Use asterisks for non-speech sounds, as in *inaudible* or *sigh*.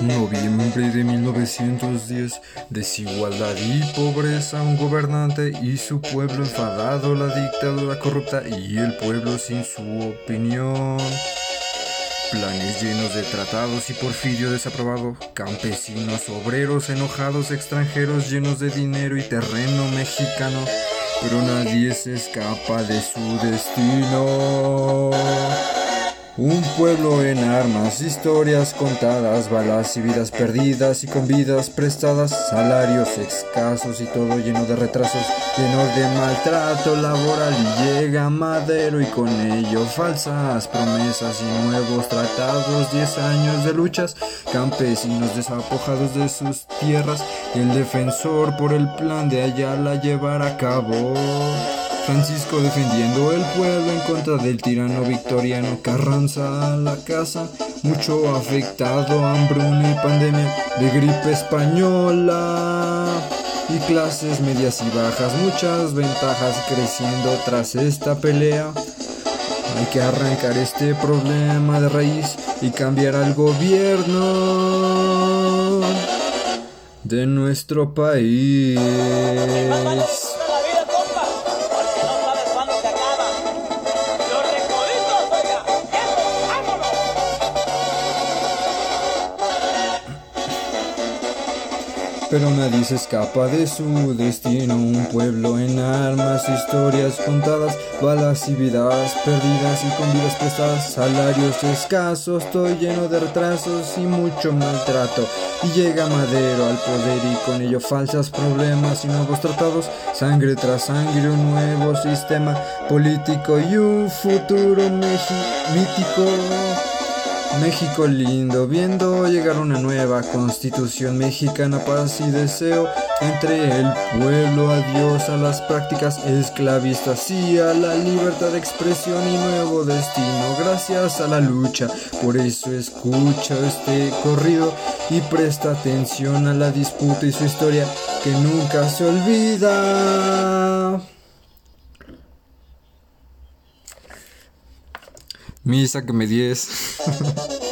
Noviembre de 1910, desigualdad y pobreza, un gobernante y su pueblo enfadado, la dictadura corrupta y el pueblo sin su opinión. Planes llenos de tratados y porfirio desaprobado, campesinos, obreros enojados, extranjeros llenos de dinero y terreno mexicano, pero nadie se escapa de su destino. Un pueblo en armas, historias contadas, balas y vidas perdidas y con vidas prestadas, salarios escasos y todo lleno de retrasos, lleno de maltrato laboral y llega Madero y con ello falsas promesas y nuevos tratados, diez años de luchas, campesinos desapojados de sus tierras y el defensor por el plan de Ayala llevar a cabo. Francisco defendiendo el pueblo en contra del tirano victoriano Carranza a la casa, mucho afectado, hambruna y pandemia de gripe española y clases medias y bajas, muchas ventajas creciendo tras esta pelea. Hay que arrancar este problema de raíz y cambiar al gobierno de nuestro país. Pero nadie se escapa de su destino, un pueblo en armas, historias contadas, balas y vidas perdidas y con vidas prestadas, salarios escasos, estoy lleno de retrasos y mucho maltrato. Y llega Madero al poder y con ello falsas problemas y nuevos tratados, sangre tras sangre, un nuevo sistema político y un futuro mítico. México lindo, viendo llegar una nueva constitución mexicana, paz y deseo entre el pueblo, adiós a las prácticas esclavistas y a la libertad de expresión y nuevo destino, gracias a la lucha. Por eso escucha este corrido y presta atención a la disputa y su historia que nunca se olvida. Misa que me 10. *laughs*